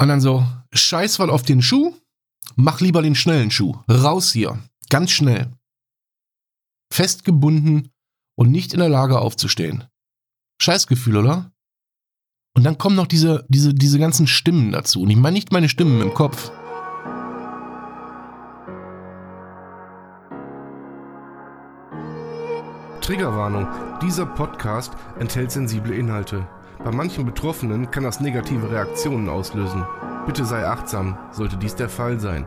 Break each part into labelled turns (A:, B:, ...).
A: Und dann so, scheiß mal auf den Schuh, mach lieber den schnellen Schuh. Raus hier. Ganz schnell. Festgebunden und nicht in der Lage aufzustehen. Scheißgefühl, oder? Und dann kommen noch diese, diese, diese ganzen Stimmen dazu. Und ich meine nicht meine Stimmen im Kopf.
B: Triggerwarnung. Dieser Podcast enthält sensible Inhalte. Bei manchen Betroffenen kann das negative Reaktionen auslösen. Bitte sei achtsam, sollte dies der Fall sein.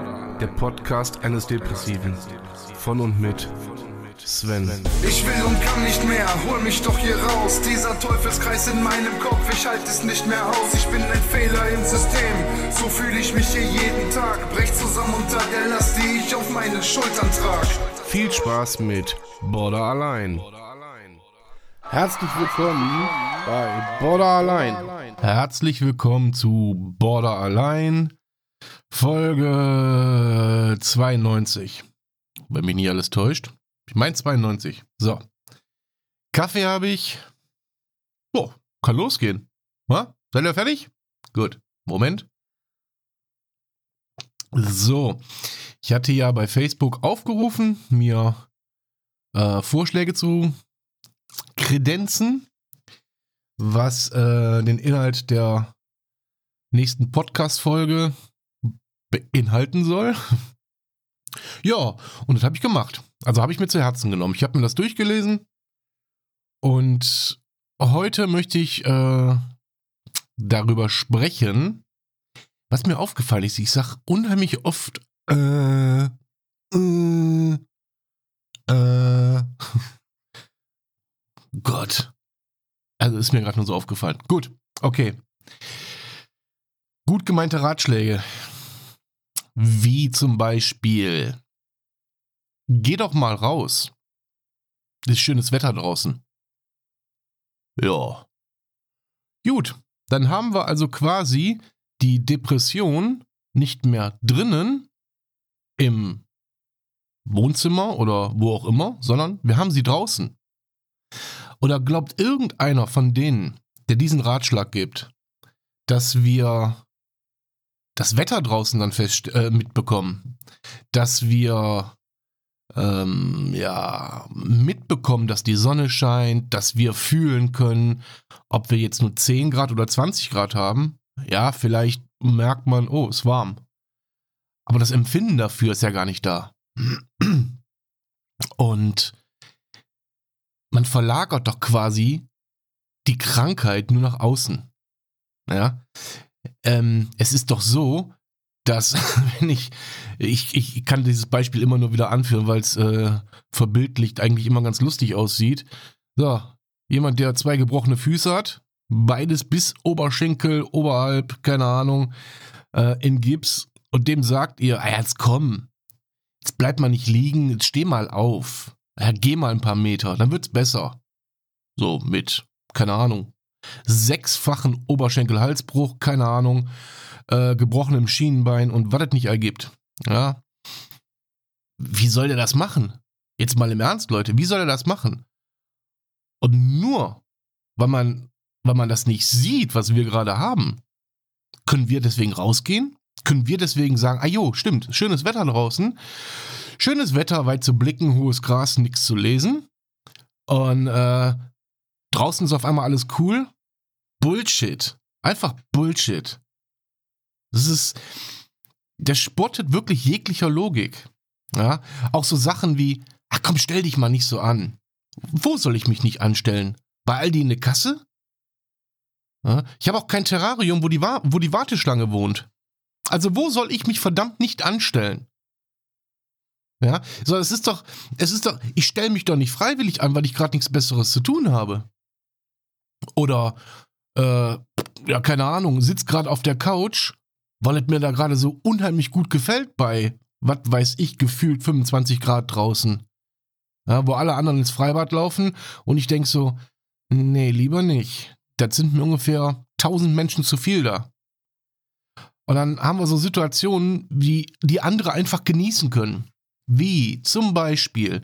B: Der Podcast eines Depressiven. Von und mit Sven.
C: Ich will und kann nicht mehr, hol mich doch hier raus. Dieser Teufelskreis in meinem Kopf, ich halte es nicht mehr aus. Ich bin ein Fehler im System, so fühle ich mich hier jeden Tag. Brech zusammen unter der Last, die ich auf meinen Schultern trage.
B: Viel Spaß mit Border allein. Herzlich willkommen bei Border allein.
A: Herzlich willkommen zu Border Allein, Folge 92. Wenn mich nie alles täuscht. Ich meine 92. So. Kaffee habe ich. Oh, kann losgehen. Na, seid ihr fertig? Gut. Moment. So. Ich hatte ja bei Facebook aufgerufen, mir äh, Vorschläge zu kredenzen, was äh, den Inhalt der nächsten Podcast-Folge beinhalten soll. ja, und das habe ich gemacht. Also habe ich mir zu Herzen genommen. Ich habe mir das durchgelesen und heute möchte ich äh, darüber sprechen, was mir aufgefallen ist. Ich sage unheimlich oft äh, äh, äh. Gott. Also ist mir gerade nur so aufgefallen. Gut, okay. Gut gemeinte Ratschläge. Wie zum Beispiel, geh doch mal raus. Ist schönes Wetter draußen. Ja. Gut, dann haben wir also quasi die Depression nicht mehr drinnen im Wohnzimmer oder wo auch immer, sondern wir haben sie draußen. Oder glaubt irgendeiner von denen, der diesen Ratschlag gibt, dass wir das Wetter draußen dann fest äh, mitbekommen, dass wir ähm, ja mitbekommen, dass die Sonne scheint, dass wir fühlen können, ob wir jetzt nur 10 Grad oder 20 Grad haben. Ja, vielleicht merkt man, oh, ist warm. Aber das Empfinden dafür ist ja gar nicht da. Und man verlagert doch quasi die Krankheit nur nach außen. Ja. Ähm, es ist doch so, dass, wenn ich, ich, ich kann dieses Beispiel immer nur wieder anführen, weil es äh, verbildlicht eigentlich immer ganz lustig aussieht. So, jemand, der zwei gebrochene Füße hat, beides bis Oberschenkel, oberhalb, keine Ahnung, äh, in Gips, und dem sagt ihr, ah, jetzt komm, jetzt bleib mal nicht liegen, jetzt steh mal auf. Ja, geh mal ein paar Meter, dann wird's besser. So mit, keine Ahnung, sechsfachen Oberschenkel-Halsbruch, keine Ahnung, äh, gebrochenem Schienenbein und was es nicht ergibt. Ja. Wie soll der das machen? Jetzt mal im Ernst, Leute, wie soll er das machen? Und nur, weil man, weil man das nicht sieht, was wir gerade haben, können wir deswegen rausgehen? Können wir deswegen sagen, ah jo, stimmt, schönes Wetter draußen, schönes Wetter, weit zu blicken, hohes Gras, nichts zu lesen. Und äh, draußen ist auf einmal alles cool. Bullshit. Einfach Bullshit. Das ist, der spottet wirklich jeglicher Logik. Ja, auch so Sachen wie, ach komm, stell dich mal nicht so an. Wo soll ich mich nicht anstellen? Bei Aldi in der Kasse? Ja, ich habe auch kein Terrarium, wo die, wo die Warteschlange wohnt. Also wo soll ich mich verdammt nicht anstellen? Ja, so es ist doch, es ist doch, ich stelle mich doch nicht freiwillig an, weil ich gerade nichts Besseres zu tun habe. Oder, äh, ja, keine Ahnung, sitzt gerade auf der Couch weil es mir da gerade so unheimlich gut gefällt bei, was weiß ich, gefühlt 25 Grad draußen. Ja, wo alle anderen ins Freibad laufen und ich denke so, nee, lieber nicht. Das sind mir ungefähr 1000 Menschen zu viel da. Und dann haben wir so Situationen, wie die andere einfach genießen können. Wie zum Beispiel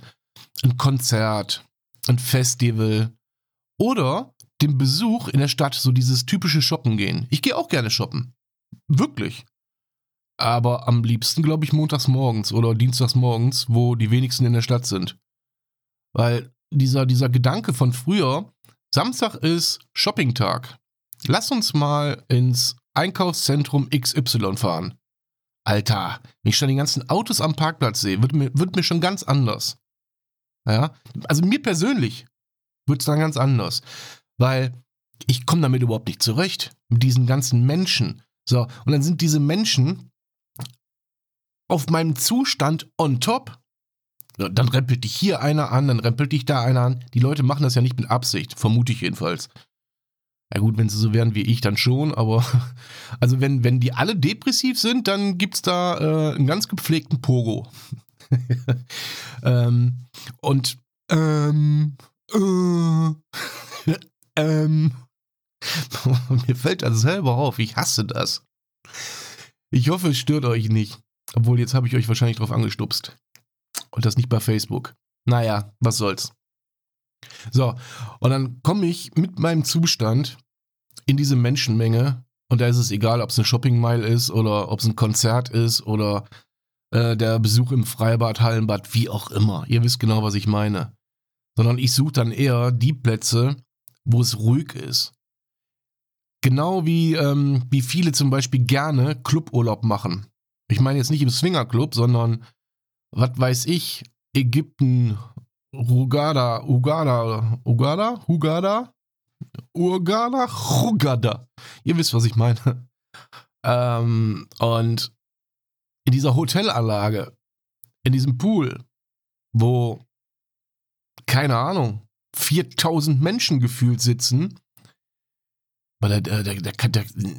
A: ein Konzert, ein Festival oder den Besuch in der Stadt, so dieses typische Shoppen gehen. Ich gehe auch gerne shoppen. Wirklich. Aber am liebsten, glaube ich, montags morgens oder dienstags morgens, wo die wenigsten in der Stadt sind. Weil dieser, dieser Gedanke von früher, Samstag ist Shoppingtag. Lass uns mal ins Einkaufszentrum XY fahren. Alter, wenn ich schon die ganzen Autos am Parkplatz sehe, wird mir, wird mir schon ganz anders. Ja, also mir persönlich wird es dann ganz anders. Weil ich komme damit überhaupt nicht zurecht. Mit diesen ganzen Menschen. So, und dann sind diese Menschen auf meinem Zustand on top. Dann rempelt dich hier einer an, dann rempelt dich da einer an. Die Leute machen das ja nicht mit Absicht, vermute ich jedenfalls. Ja gut, wenn sie so wären wie ich, dann schon, aber also wenn, wenn die alle depressiv sind, dann gibt es da äh, einen ganz gepflegten Pogo. ähm, und ähm, äh, ähm, mir fällt das selber auf, ich hasse das. Ich hoffe, es stört euch nicht. Obwohl, jetzt habe ich euch wahrscheinlich drauf angestupst. Und das nicht bei Facebook. Naja, was soll's. So, und dann komme ich mit meinem Zustand in diese Menschenmenge und da ist es egal, ob es eine Shopping Mile ist oder ob es ein Konzert ist oder äh, der Besuch im Freibad, Hallenbad, wie auch immer. Ihr wisst genau, was ich meine. Sondern ich suche dann eher die Plätze, wo es ruhig ist. Genau wie, ähm, wie viele zum Beispiel gerne Cluburlaub machen. Ich meine jetzt nicht im Swingerclub, sondern, was weiß ich, Ägypten, Rugada, Ugada, Ugada, Hugada, Urgada, Hugada. Ihr wisst, was ich meine. Ähm, und in dieser Hotelanlage, in diesem Pool, wo, keine Ahnung, 4000 Menschen gefühlt sitzen, weil das, das,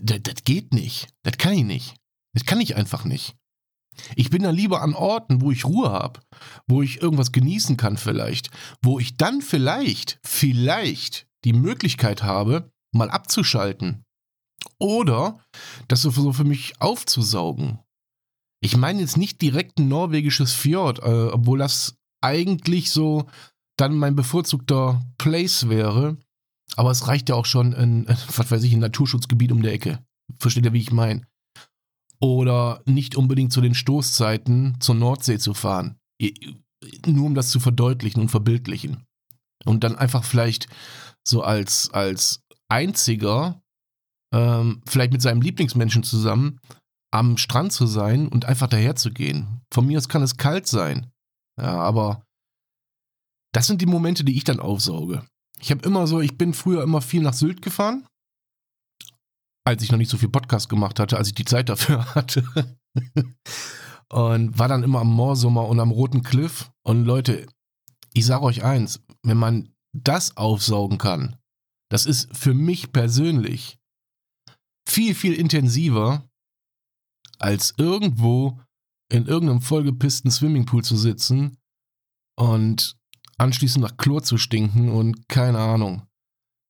A: das, das geht nicht. Das kann ich nicht. Das kann ich einfach nicht. Ich bin da lieber an Orten, wo ich Ruhe habe, wo ich irgendwas genießen kann vielleicht, wo ich dann vielleicht, vielleicht die Möglichkeit habe, mal abzuschalten. Oder das so für mich aufzusaugen. Ich meine jetzt nicht direkt ein norwegisches Fjord, äh, obwohl das eigentlich so dann mein bevorzugter Place wäre. Aber es reicht ja auch schon in, was weiß ich, ein Naturschutzgebiet um der Ecke. Versteht ihr, wie ich meine? Oder nicht unbedingt zu den Stoßzeiten zur Nordsee zu fahren. Nur um das zu verdeutlichen und verbildlichen. Und dann einfach vielleicht so als, als einziger, ähm, vielleicht mit seinem Lieblingsmenschen zusammen, am Strand zu sein und einfach daher zu gehen. Von mir aus kann es kalt sein. Ja, aber das sind die Momente, die ich dann aufsauge. Ich habe immer so, ich bin früher immer viel nach Sylt gefahren, als ich noch nicht so viel Podcast gemacht hatte, als ich die Zeit dafür hatte. und war dann immer am Moorsommer und am Roten Cliff. Und Leute, ich sage euch eins, wenn man das aufsaugen kann, das ist für mich persönlich viel, viel intensiver, als irgendwo in irgendeinem vollgepissten Swimmingpool zu sitzen und anschließend nach Chlor zu stinken und keine Ahnung.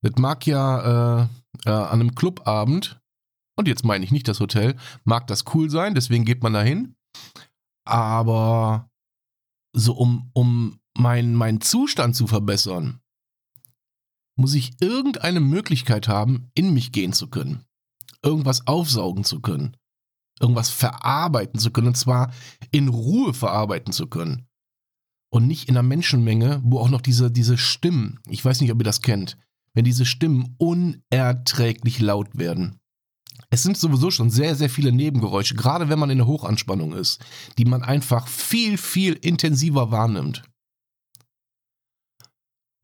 A: Das mag ja äh, äh, an einem Clubabend, und jetzt meine ich nicht das Hotel, mag das cool sein, deswegen geht man dahin. Aber so um, um meinen mein Zustand zu verbessern, muss ich irgendeine Möglichkeit haben, in mich gehen zu können. Irgendwas aufsaugen zu können. Irgendwas verarbeiten zu können. Und zwar in Ruhe verarbeiten zu können und nicht in einer Menschenmenge, wo auch noch diese, diese Stimmen, ich weiß nicht, ob ihr das kennt, wenn diese Stimmen unerträglich laut werden. Es sind sowieso schon sehr, sehr viele Nebengeräusche, gerade wenn man in der Hochanspannung ist, die man einfach viel, viel intensiver wahrnimmt.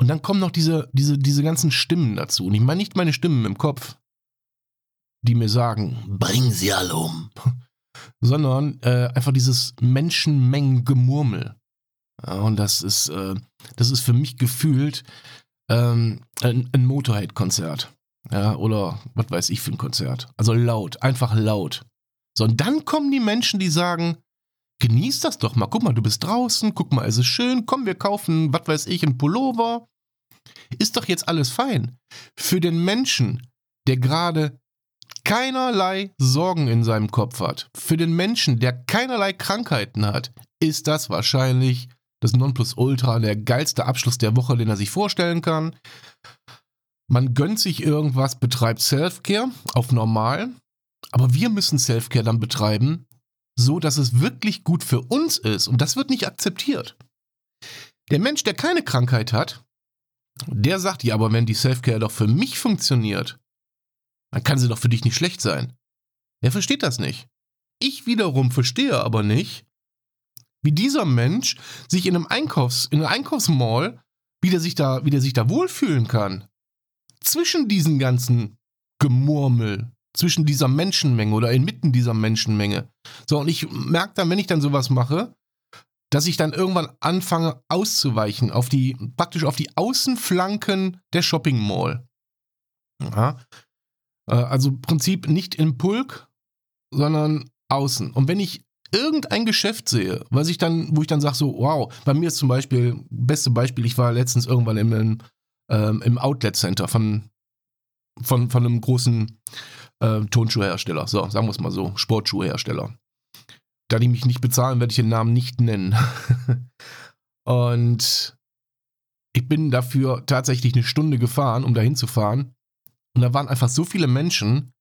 A: Und dann kommen noch diese, diese, diese ganzen Stimmen dazu. Und ich meine nicht meine Stimmen im Kopf, die mir sagen, bring sie alle um. Sondern äh, einfach dieses Menschenmengengemurmel. Ja, und das ist, äh, das ist für mich gefühlt ähm, ein, ein Motorhead-Konzert. Ja, oder was weiß ich für ein Konzert. Also laut, einfach laut. So, und dann kommen die Menschen, die sagen, genieß das doch mal. Guck mal, du bist draußen, guck mal, es ist schön, komm, wir kaufen, was weiß ich, ein Pullover. Ist doch jetzt alles fein. Für den Menschen, der gerade keinerlei Sorgen in seinem Kopf hat, für den Menschen, der keinerlei Krankheiten hat, ist das wahrscheinlich das Nonplusultra, der geilste Abschluss der Woche, den er sich vorstellen kann. Man gönnt sich irgendwas, betreibt Self-Care auf normal, aber wir müssen Self-Care dann betreiben, so dass es wirklich gut für uns ist und das wird nicht akzeptiert. Der Mensch, der keine Krankheit hat, der sagt ja, aber wenn die Self-Care doch für mich funktioniert, dann kann sie doch für dich nicht schlecht sein. Er versteht das nicht. Ich wiederum verstehe aber nicht, wie dieser Mensch sich in einem Einkaufs, in einem Einkaufsmall, wie der sich da, wie der sich da wohlfühlen kann. Zwischen diesen ganzen Gemurmel, zwischen dieser Menschenmenge oder inmitten dieser Menschenmenge. So, und ich merke dann, wenn ich dann sowas mache, dass ich dann irgendwann anfange auszuweichen auf die, praktisch auf die Außenflanken der Shopping Mall. Ja. Äh, also im Prinzip nicht im Pulk, sondern außen. Und wenn ich irgendein Geschäft sehe, was ich dann, wo ich dann sage, so, wow, bei mir ist zum Beispiel, beste Beispiel, ich war letztens irgendwann im, ähm, im Outlet Center von, von, von einem großen äh, Tonschuhhersteller, so, sagen wir es mal so, Sportschuhhersteller. Da die mich nicht bezahlen, werde ich den Namen nicht nennen. Und ich bin dafür tatsächlich eine Stunde gefahren, um da hinzufahren. Und da waren einfach so viele Menschen,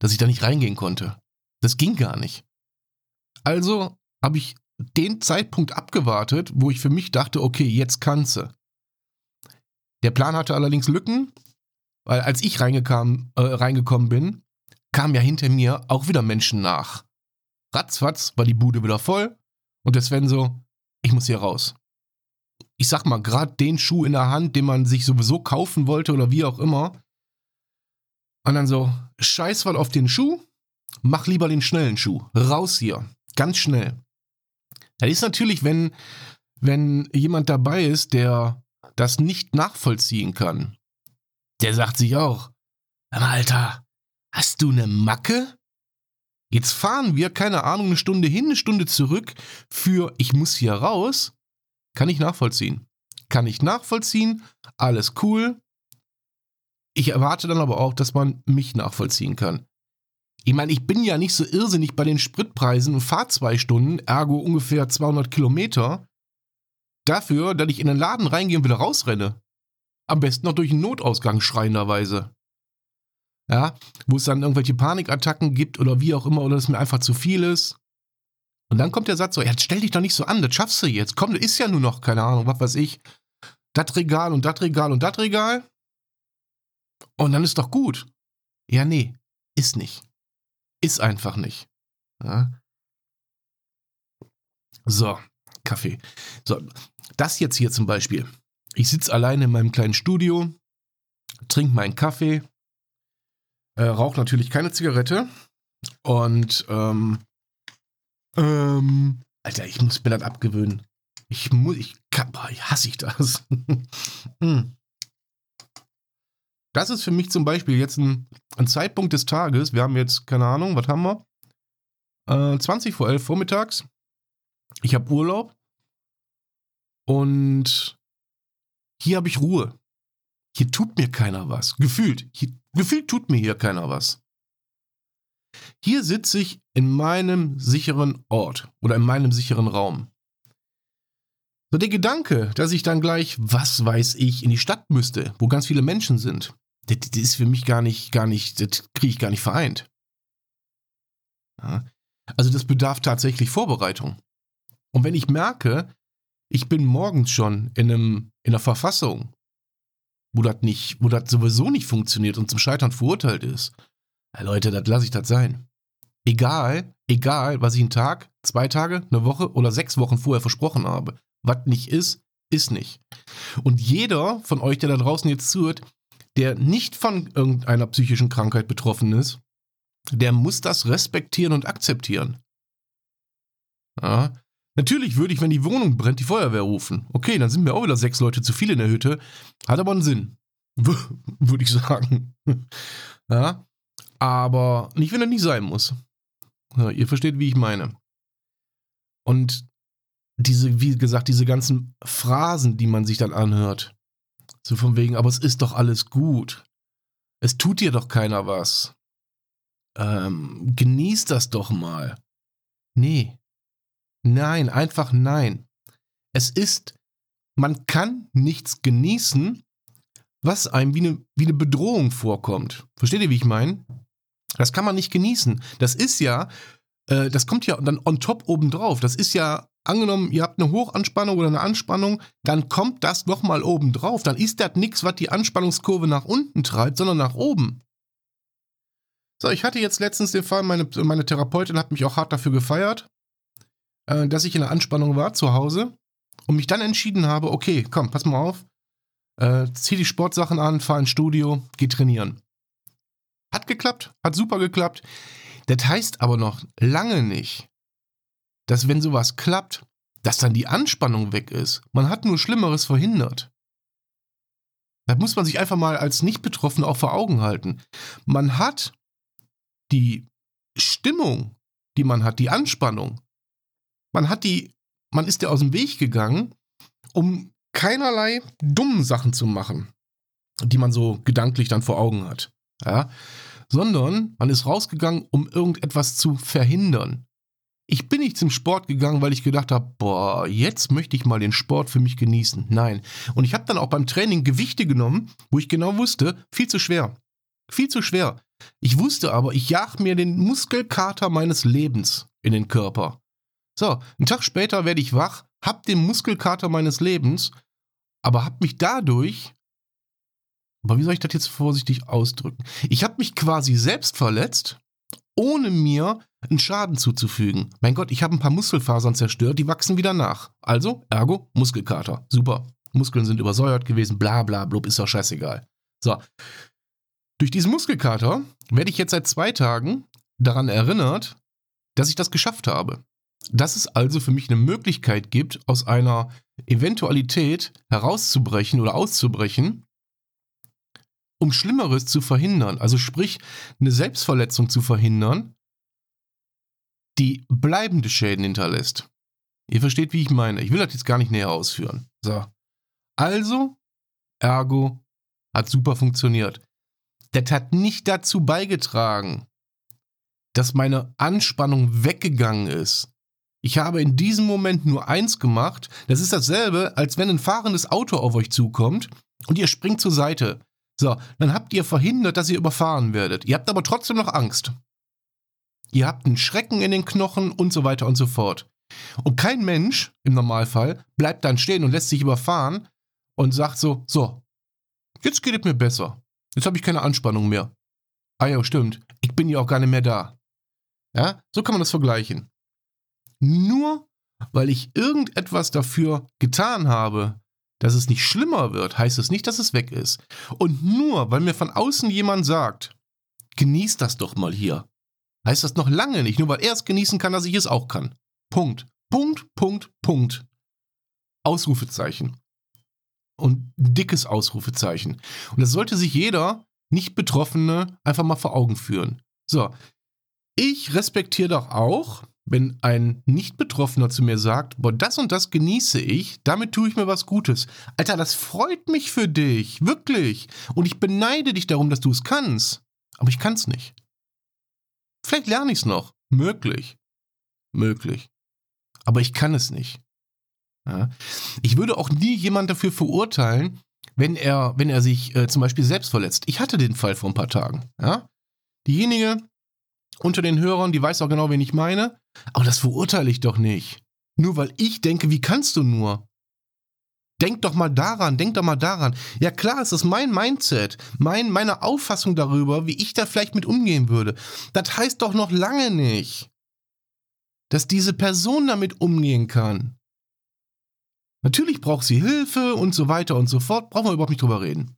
A: dass ich da nicht reingehen konnte. Das ging gar nicht. Also habe ich den Zeitpunkt abgewartet, wo ich für mich dachte, okay, jetzt kannst du. Der Plan hatte allerdings Lücken, weil als ich reingekam, äh, reingekommen bin, kamen ja hinter mir auch wieder Menschen nach. Ratzfatz war die Bude wieder voll und der Sven so, ich muss hier raus. Ich sag mal, gerade den Schuh in der Hand, den man sich sowieso kaufen wollte oder wie auch immer. Und dann so, scheiß mal auf den Schuh, mach lieber den schnellen Schuh. Raus hier. Ganz schnell. Das ist natürlich, wenn, wenn jemand dabei ist, der das nicht nachvollziehen kann. Der sagt sich auch, Alter, hast du eine Macke? Jetzt fahren wir, keine Ahnung, eine Stunde hin, eine Stunde zurück für ich muss hier raus. Kann ich nachvollziehen. Kann ich nachvollziehen, alles cool. Ich erwarte dann aber auch, dass man mich nachvollziehen kann. Ich meine, ich bin ja nicht so irrsinnig bei den Spritpreisen und fahre zwei Stunden, ergo ungefähr 200 Kilometer, dafür, dass ich in den Laden reingehe und wieder rausrenne. Am besten noch durch einen Notausgang schreienderweise. Ja, wo es dann irgendwelche Panikattacken gibt oder wie auch immer, oder es mir einfach zu viel ist. Und dann kommt der Satz so, ja, stell dich doch nicht so an, das schaffst du jetzt. Komm, das ist ja nur noch, keine Ahnung, was weiß ich, das Regal und das Regal und das Regal. Und dann ist doch gut. Ja, nee, ist nicht. Ist einfach nicht. Ja. So, Kaffee. So, das jetzt hier zum Beispiel. Ich sitze alleine in meinem kleinen Studio, trinke meinen Kaffee, äh, rauche natürlich keine Zigarette und ähm, ähm, Alter, ich muss mir das abgewöhnen. Ich muss, ich kann, boah, hasse ich das. hm. Das ist für mich zum Beispiel jetzt ein, ein, Zeitpunkt des Tages. Wir haben jetzt, keine Ahnung, was haben wir? Äh, 20 vor 11 vormittags. Ich habe Urlaub. Und hier habe ich Ruhe. Hier tut mir keiner was. Gefühlt. Hier, gefühlt tut mir hier keiner was. Hier sitze ich in meinem sicheren Ort oder in meinem sicheren Raum. So der Gedanke, dass ich dann gleich, was weiß ich, in die Stadt müsste, wo ganz viele Menschen sind, das, das ist für mich gar nicht, gar nicht, das kriege ich gar nicht vereint. Ja. Also das bedarf tatsächlich Vorbereitung. Und wenn ich merke, ich bin morgens schon in, einem, in einer Verfassung, wo das nicht, wo das sowieso nicht funktioniert und zum Scheitern verurteilt ist, ja, Leute, das lasse ich das sein. Egal, egal, was ich einen Tag, zwei Tage, eine Woche oder sechs Wochen vorher versprochen habe. Was nicht ist, ist nicht. Und jeder von euch, der da draußen jetzt zuhört, der nicht von irgendeiner psychischen Krankheit betroffen ist, der muss das respektieren und akzeptieren. Ja. Natürlich würde ich, wenn die Wohnung brennt, die Feuerwehr rufen. Okay, dann sind wir auch wieder sechs Leute zu viel in der Hütte. Hat aber einen Sinn. würde ich sagen. Ja. Aber nicht, wenn er nicht sein muss. Ja, ihr versteht, wie ich meine. Und diese, wie gesagt, diese ganzen Phrasen, die man sich dann anhört. So von wegen, aber es ist doch alles gut. Es tut dir doch keiner was. Ähm, genieß das doch mal. Nee. Nein, einfach nein. Es ist, man kann nichts genießen, was einem wie eine, wie eine Bedrohung vorkommt. Versteht ihr, wie ich meine? Das kann man nicht genießen. Das ist ja, äh, das kommt ja dann on top obendrauf. Das ist ja, angenommen, ihr habt eine Hochanspannung oder eine Anspannung, dann kommt das nochmal obendrauf. Dann ist das nichts, was die Anspannungskurve nach unten treibt, sondern nach oben. So, ich hatte jetzt letztens den Fall, meine, meine Therapeutin hat mich auch hart dafür gefeiert, äh, dass ich in der Anspannung war zu Hause und mich dann entschieden habe, okay, komm, pass mal auf, äh, zieh die Sportsachen an, fahr ins Studio, geh trainieren. Hat geklappt, hat super geklappt. Das heißt aber noch lange nicht, dass wenn sowas klappt, dass dann die Anspannung weg ist. Man hat nur Schlimmeres verhindert. Das muss man sich einfach mal als Nicht-Betroffener auch vor Augen halten. Man hat die Stimmung, die man hat, die Anspannung, man hat die, man ist der aus dem Weg gegangen, um keinerlei dummen Sachen zu machen, die man so gedanklich dann vor Augen hat. Ja? Sondern man ist rausgegangen, um irgendetwas zu verhindern. Ich bin nicht zum Sport gegangen, weil ich gedacht habe, boah, jetzt möchte ich mal den Sport für mich genießen. Nein. Und ich habe dann auch beim Training Gewichte genommen, wo ich genau wusste, viel zu schwer. Viel zu schwer. Ich wusste aber, ich jag mir den Muskelkater meines Lebens in den Körper. So, einen Tag später werde ich wach, hab den Muskelkater meines Lebens, aber hab mich dadurch aber wie soll ich das jetzt vorsichtig ausdrücken? Ich habe mich quasi selbst verletzt, ohne mir einen Schaden zuzufügen. Mein Gott, ich habe ein paar Muskelfasern zerstört, die wachsen wieder nach. Also, ergo, Muskelkater. Super. Muskeln sind übersäuert gewesen, bla bla blub, ist doch scheißegal. So. Durch diesen Muskelkater werde ich jetzt seit zwei Tagen daran erinnert, dass ich das geschafft habe. Dass es also für mich eine Möglichkeit gibt, aus einer Eventualität herauszubrechen oder auszubrechen, um Schlimmeres zu verhindern. Also sprich, eine Selbstverletzung zu verhindern, die bleibende Schäden hinterlässt. Ihr versteht, wie ich meine. Ich will das jetzt gar nicht näher ausführen. So. Also, ergo, hat super funktioniert. Das hat nicht dazu beigetragen, dass meine Anspannung weggegangen ist. Ich habe in diesem Moment nur eins gemacht. Das ist dasselbe, als wenn ein fahrendes Auto auf euch zukommt und ihr springt zur Seite. So, dann habt ihr verhindert, dass ihr überfahren werdet. Ihr habt aber trotzdem noch Angst. Ihr habt einen Schrecken in den Knochen und so weiter und so fort. Und kein Mensch im Normalfall bleibt dann stehen und lässt sich überfahren und sagt so, so, jetzt geht es mir besser. Jetzt habe ich keine Anspannung mehr. Ah ja, stimmt. Ich bin ja auch gar nicht mehr da. Ja, so kann man das vergleichen. Nur weil ich irgendetwas dafür getan habe, dass es nicht schlimmer wird, heißt es nicht, dass es weg ist. Und nur weil mir von außen jemand sagt, genieß das doch mal hier, heißt das noch lange nicht, nur weil er es genießen kann, dass ich es auch kann. Punkt. Punkt, Punkt, Punkt. Ausrufezeichen. Und dickes Ausrufezeichen. Und das sollte sich jeder Nicht-Betroffene einfach mal vor Augen führen. So. Ich respektiere doch auch, wenn ein Nicht-Betroffener zu mir sagt, boah, das und das genieße ich, damit tue ich mir was Gutes. Alter, das freut mich für dich, wirklich. Und ich beneide dich darum, dass du es kannst. Aber ich kann es nicht. Vielleicht lerne ich es noch. Möglich. Möglich. Aber ich kann es nicht. Ja. Ich würde auch nie jemand dafür verurteilen, wenn er, wenn er sich äh, zum Beispiel selbst verletzt. Ich hatte den Fall vor ein paar Tagen. Ja. Diejenige, unter den Hörern, die weiß auch genau, wen ich meine. Aber das verurteile ich doch nicht. Nur weil ich denke, wie kannst du nur? Denk doch mal daran, denk doch mal daran. Ja klar, es ist mein Mindset, mein, meine Auffassung darüber, wie ich da vielleicht mit umgehen würde. Das heißt doch noch lange nicht, dass diese Person damit umgehen kann. Natürlich braucht sie Hilfe und so weiter und so fort, brauchen wir überhaupt nicht drüber reden.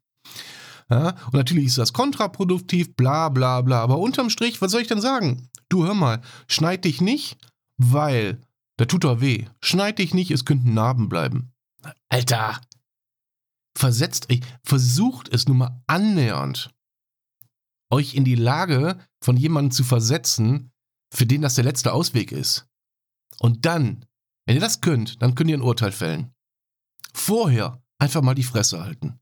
A: Ja, und natürlich ist das kontraproduktiv, bla bla bla. Aber unterm Strich, was soll ich denn sagen? Du hör mal, schneid dich nicht, weil, da tut doch weh. Schneid dich nicht, es könnten Narben bleiben. Alter! Versetzt euch, versucht es nur mal annähernd, euch in die Lage von jemandem zu versetzen, für den das der letzte Ausweg ist. Und dann, wenn ihr das könnt, dann könnt ihr ein Urteil fällen. Vorher einfach mal die Fresse halten.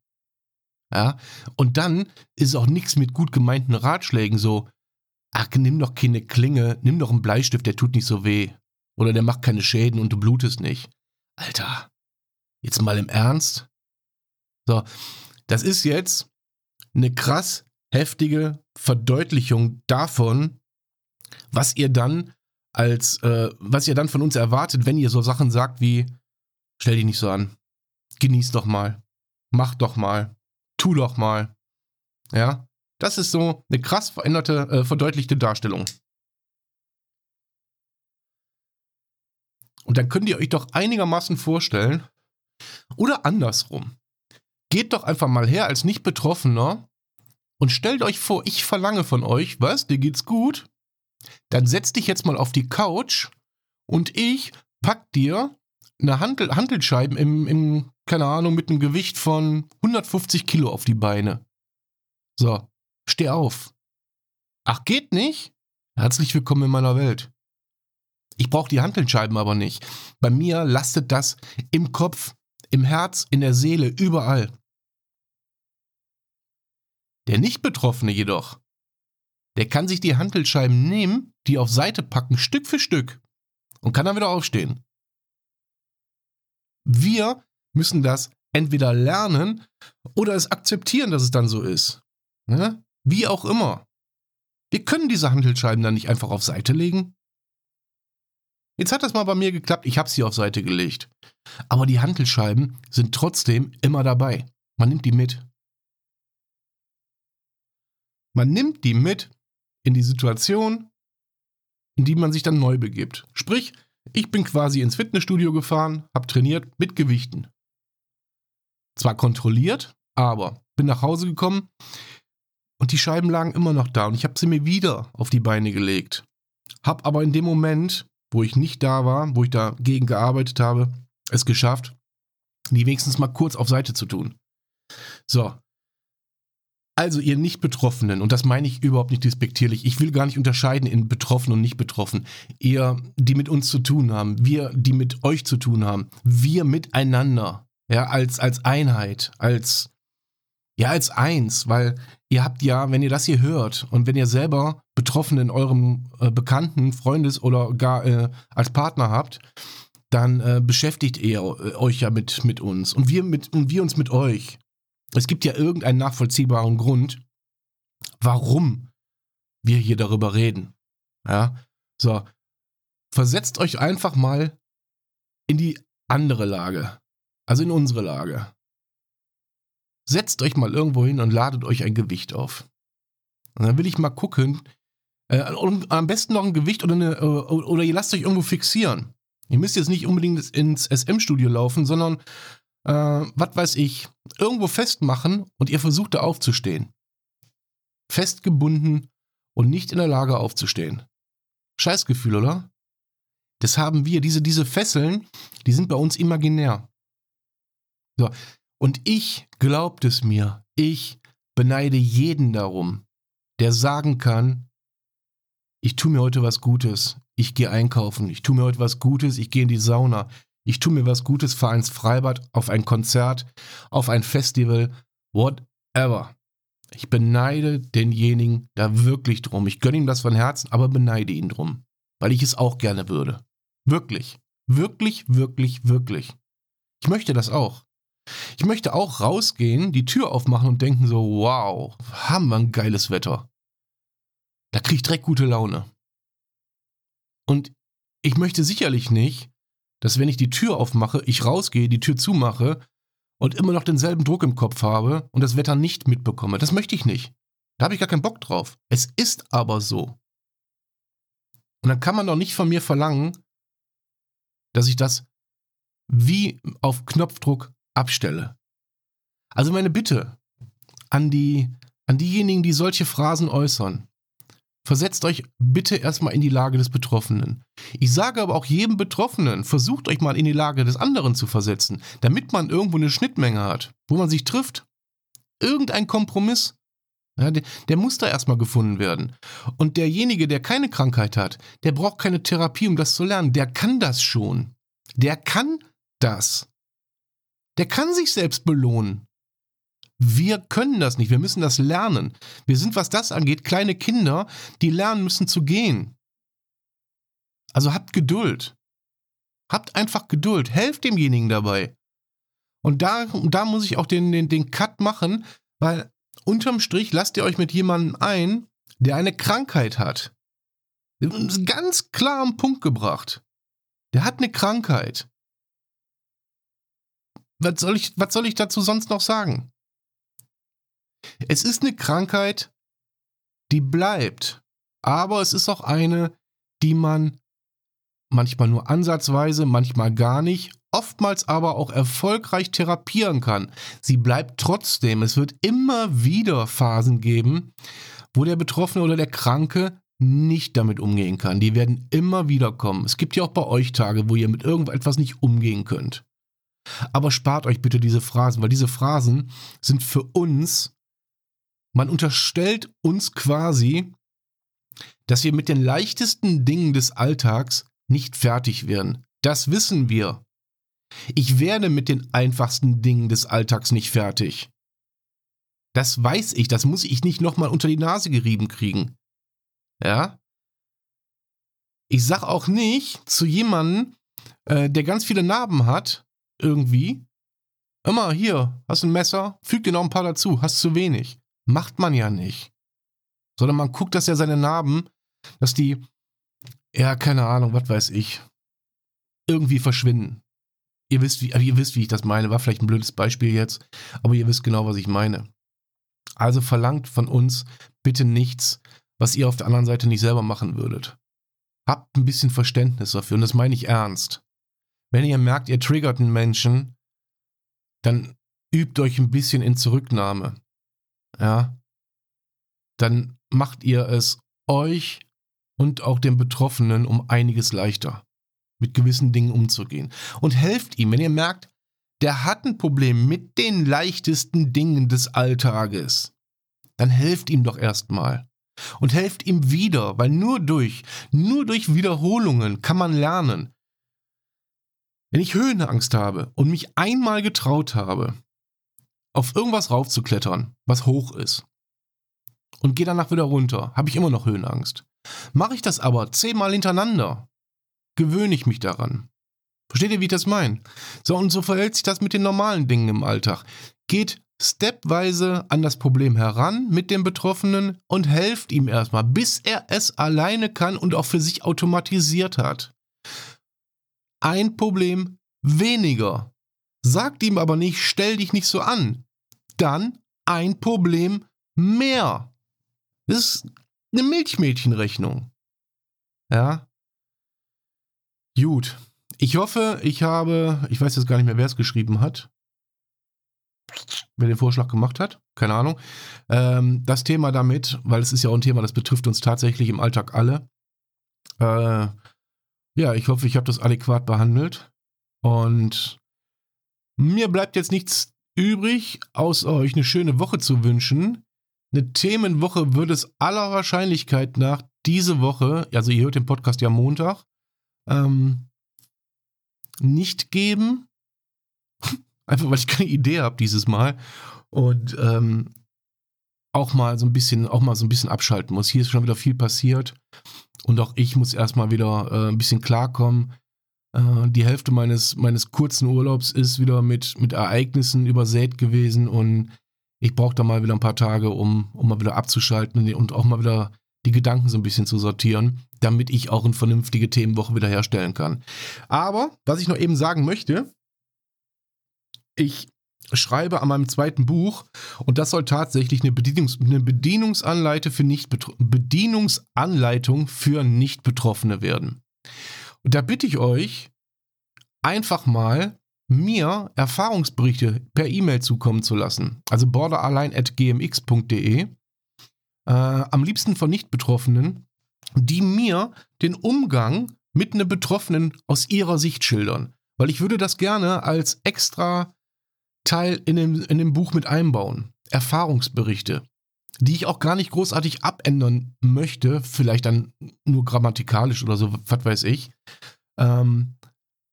A: Ja, und dann ist auch nichts mit gut gemeinten Ratschlägen so, ach, nimm doch keine Klinge, nimm doch einen Bleistift, der tut nicht so weh. Oder der macht keine Schäden und du blutest nicht. Alter, jetzt mal im Ernst? So, das ist jetzt eine krass heftige Verdeutlichung davon, was ihr dann als, äh, was ihr dann von uns erwartet, wenn ihr so Sachen sagt wie, stell dich nicht so an, genieß doch mal, mach doch mal, tu doch mal. Ja, das ist so eine krass veränderte, äh, verdeutlichte Darstellung. Und dann könnt ihr euch doch einigermaßen vorstellen, oder andersrum. Geht doch einfach mal her als Nicht-Betroffener und stellt euch vor, ich verlange von euch, was, dir geht's gut? Dann setz dich jetzt mal auf die Couch und ich pack dir eine Handel Handelscheiben im, im, keine Ahnung, mit einem Gewicht von 150 Kilo auf die Beine. So, steh auf. Ach, geht nicht? Herzlich willkommen in meiner Welt. Ich brauche die Handelscheiben aber nicht. Bei mir lastet das im Kopf, im Herz, in der Seele, überall. Der Nicht-Betroffene jedoch, der kann sich die Handelscheiben nehmen, die auf Seite packen, Stück für Stück und kann dann wieder aufstehen. Wir müssen das entweder lernen oder es akzeptieren, dass es dann so ist. Ne? Wie auch immer. Wir können diese Handelscheiben dann nicht einfach auf Seite legen. Jetzt hat das mal bei mir geklappt, ich habe sie auf Seite gelegt. Aber die Handelscheiben sind trotzdem immer dabei. Man nimmt die mit. Man nimmt die mit in die Situation, in die man sich dann neu begibt. Sprich, ich bin quasi ins Fitnessstudio gefahren, habe trainiert mit Gewichten. Zwar kontrolliert, aber bin nach Hause gekommen und die Scheiben lagen immer noch da und ich habe sie mir wieder auf die Beine gelegt. Hab aber in dem Moment, wo ich nicht da war, wo ich dagegen gearbeitet habe, es geschafft, die wenigstens mal kurz auf Seite zu tun. So, also ihr Nicht-Betroffenen, und das meine ich überhaupt nicht despektierlich, ich will gar nicht unterscheiden in betroffen und nicht betroffen. Ihr, die mit uns zu tun haben, wir, die mit euch zu tun haben, wir miteinander, ja, als, als Einheit, als, ja, als eins, weil ihr habt ja, wenn ihr das hier hört und wenn ihr selber Betroffene in eurem äh, Bekannten, Freundes- oder gar äh, als Partner habt, dann äh, beschäftigt ihr äh, euch ja mit, mit uns und wir, mit, und wir uns mit euch es gibt ja irgendeinen nachvollziehbaren Grund, warum wir hier darüber reden. Ja, so. Versetzt euch einfach mal in die andere Lage. Also in unsere Lage. Setzt euch mal irgendwo hin und ladet euch ein Gewicht auf. Und dann will ich mal gucken, äh, und am besten noch ein Gewicht oder, eine, äh, oder ihr lasst euch irgendwo fixieren. Ihr müsst jetzt nicht unbedingt ins SM-Studio laufen, sondern äh, was weiß ich, irgendwo festmachen und ihr versucht da aufzustehen. Festgebunden und nicht in der Lage aufzustehen. Scheißgefühl, oder? Das haben wir, diese, diese Fesseln, die sind bei uns imaginär. So. Und ich glaubt es mir, ich beneide jeden darum, der sagen kann, ich tue mir heute was Gutes, ich gehe einkaufen, ich tue mir heute was Gutes, ich gehe in die Sauna, ich tue mir was Gutes, fahre ins Freibad, auf ein Konzert, auf ein Festival, whatever. Ich beneide denjenigen da wirklich drum. Ich gönne ihm das von Herzen, aber beneide ihn drum. Weil ich es auch gerne würde. Wirklich. Wirklich, wirklich, wirklich. Ich möchte das auch. Ich möchte auch rausgehen, die Tür aufmachen und denken so, wow, haben wir ein geiles Wetter. Da kriege ich direkt gute Laune. Und ich möchte sicherlich nicht, dass wenn ich die Tür aufmache, ich rausgehe, die Tür zumache und immer noch denselben Druck im Kopf habe und das Wetter nicht mitbekomme. Das möchte ich nicht. Da habe ich gar keinen Bock drauf. Es ist aber so. Und dann kann man doch nicht von mir verlangen, dass ich das wie auf Knopfdruck abstelle. Also meine Bitte an die an diejenigen, die solche Phrasen äußern. Versetzt euch bitte erstmal in die Lage des Betroffenen. Ich sage aber auch jedem Betroffenen, versucht euch mal in die Lage des anderen zu versetzen, damit man irgendwo eine Schnittmenge hat, wo man sich trifft. Irgendein Kompromiss. Ja, der, der muss da erstmal gefunden werden. Und derjenige, der keine Krankheit hat, der braucht keine Therapie, um das zu lernen. Der kann das schon. Der kann das. Der kann sich selbst belohnen. Wir können das nicht. Wir müssen das lernen. Wir sind, was das angeht, kleine Kinder, die lernen müssen zu gehen. Also habt Geduld. Habt einfach Geduld. Helft demjenigen dabei. Und da, da muss ich auch den, den, den Cut machen, weil unterm Strich lasst ihr euch mit jemandem ein, der eine Krankheit hat. Ganz klar am Punkt gebracht. Der hat eine Krankheit. Was soll ich, was soll ich dazu sonst noch sagen? Es ist eine Krankheit, die bleibt. Aber es ist auch eine, die man manchmal nur ansatzweise, manchmal gar nicht, oftmals aber auch erfolgreich therapieren kann. Sie bleibt trotzdem. Es wird immer wieder Phasen geben, wo der Betroffene oder der Kranke nicht damit umgehen kann. Die werden immer wieder kommen. Es gibt ja auch bei euch Tage, wo ihr mit irgendetwas nicht umgehen könnt. Aber spart euch bitte diese Phrasen, weil diese Phrasen sind für uns, man unterstellt uns quasi, dass wir mit den leichtesten Dingen des Alltags nicht fertig werden. Das wissen wir. Ich werde mit den einfachsten Dingen des Alltags nicht fertig. Das weiß ich, das muss ich nicht nochmal unter die Nase gerieben kriegen. Ja? Ich sag auch nicht zu jemandem, äh, der ganz viele Narben hat, irgendwie, immer hier, hast ein Messer, füg dir noch ein paar dazu, hast zu wenig. Macht man ja nicht. Sondern man guckt, dass er seine Narben, dass die, ja, keine Ahnung, was weiß ich, irgendwie verschwinden. Ihr wisst, wie, ihr wisst, wie ich das meine. War vielleicht ein blödes Beispiel jetzt, aber ihr wisst genau, was ich meine. Also verlangt von uns bitte nichts, was ihr auf der anderen Seite nicht selber machen würdet. Habt ein bisschen Verständnis dafür und das meine ich ernst. Wenn ihr merkt, ihr triggert einen Menschen, dann übt euch ein bisschen in Zurücknahme. Ja. Dann macht ihr es euch und auch dem Betroffenen um einiges leichter, mit gewissen Dingen umzugehen. Und helft ihm, wenn ihr merkt, der hat ein Problem mit den leichtesten Dingen des Alltages, dann helft ihm doch erstmal. Und helft ihm wieder, weil nur durch, nur durch Wiederholungen kann man lernen. Wenn ich Höhenangst habe und mich einmal getraut habe, auf irgendwas raufzuklettern, was hoch ist, und gehe danach wieder runter, habe ich immer noch Höhenangst. Mache ich das aber zehnmal hintereinander, gewöhne ich mich daran. Versteht ihr, wie ich das meine? So, und so verhält sich das mit den normalen Dingen im Alltag. Geht stepweise an das Problem heran mit dem Betroffenen und helft ihm erstmal, bis er es alleine kann und auch für sich automatisiert hat ein Problem weniger. Sagt ihm aber nicht, stell dich nicht so an. Dann ein Problem mehr. Das ist eine Milchmädchenrechnung. Ja. Gut. Ich hoffe, ich habe, ich weiß jetzt gar nicht mehr, wer es geschrieben hat. Wer den Vorschlag gemacht hat, keine Ahnung. Ähm, das Thema damit, weil es ist ja auch ein Thema, das betrifft uns tatsächlich im Alltag alle. Äh, ja, ich hoffe, ich habe das adäquat behandelt. Und mir bleibt jetzt nichts übrig, außer euch eine schöne Woche zu wünschen. Eine Themenwoche wird es aller Wahrscheinlichkeit nach diese Woche, also ihr hört den Podcast ja Montag, ähm, nicht geben. Einfach weil ich keine Idee habe dieses Mal. Und ähm, auch mal so ein bisschen, auch mal so ein bisschen abschalten muss. Hier ist schon wieder viel passiert. Und auch ich muss erstmal wieder äh, ein bisschen klarkommen. Äh, die Hälfte meines, meines kurzen Urlaubs ist wieder mit, mit Ereignissen übersät gewesen und ich brauche da mal wieder ein paar Tage, um, um mal wieder abzuschalten und auch mal wieder die Gedanken so ein bisschen zu sortieren, damit ich auch eine vernünftige Themenwoche wieder herstellen kann. Aber, was ich noch eben sagen möchte, ich schreibe an meinem zweiten Buch und das soll tatsächlich eine, Bedienungs eine Bedienungsanleitung für nicht Bedienungsanleitung für nicht Betroffene werden. Und da bitte ich euch einfach mal mir Erfahrungsberichte per E-Mail zukommen zu lassen. Also borderline@gmx.de. Äh, am liebsten von Nicht-Betroffenen, die mir den Umgang mit einem Betroffenen aus ihrer Sicht schildern. Weil ich würde das gerne als extra Teil in dem, in dem Buch mit einbauen. Erfahrungsberichte. Die ich auch gar nicht großartig abändern möchte, vielleicht dann nur grammatikalisch oder so, was weiß ich, ähm,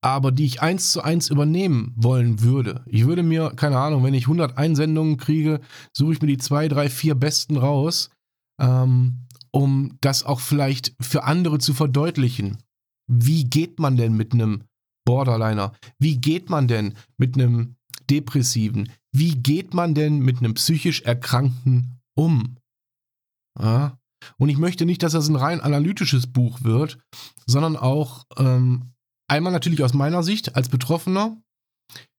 A: aber die ich eins zu eins übernehmen wollen würde. Ich würde mir, keine Ahnung, wenn ich 100 Einsendungen kriege, suche ich mir die zwei, drei, vier besten raus, ähm, um das auch vielleicht für andere zu verdeutlichen. Wie geht man denn mit einem Borderliner? Wie geht man denn mit einem Depressiven? Wie geht man denn mit einem psychisch Erkrankten um? Ja? Und ich möchte nicht, dass das ein rein analytisches Buch wird, sondern auch ähm, einmal natürlich aus meiner Sicht als Betroffener,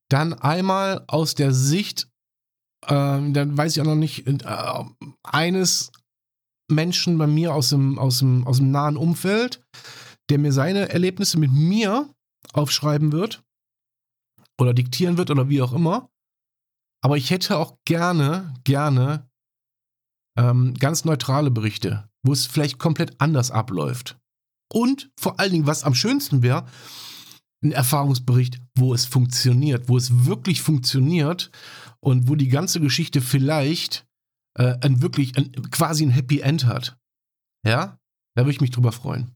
A: dann einmal aus der Sicht, ähm, dann weiß ich auch noch nicht, äh, eines Menschen bei mir aus dem, aus, dem, aus dem nahen Umfeld, der mir seine Erlebnisse mit mir aufschreiben wird oder diktieren wird oder wie auch immer. Aber ich hätte auch gerne, gerne ähm, ganz neutrale Berichte, wo es vielleicht komplett anders abläuft. Und vor allen Dingen, was am schönsten wäre, ein Erfahrungsbericht, wo es funktioniert, wo es wirklich funktioniert und wo die ganze Geschichte vielleicht äh, ein wirklich ein, quasi ein Happy End hat. Ja, da würde ich mich drüber freuen.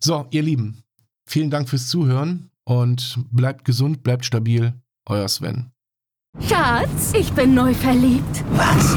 A: So, ihr Lieben, vielen Dank fürs Zuhören und bleibt gesund, bleibt stabil. Euer Sven.
D: Schatz, ich bin neu verliebt.
E: Was?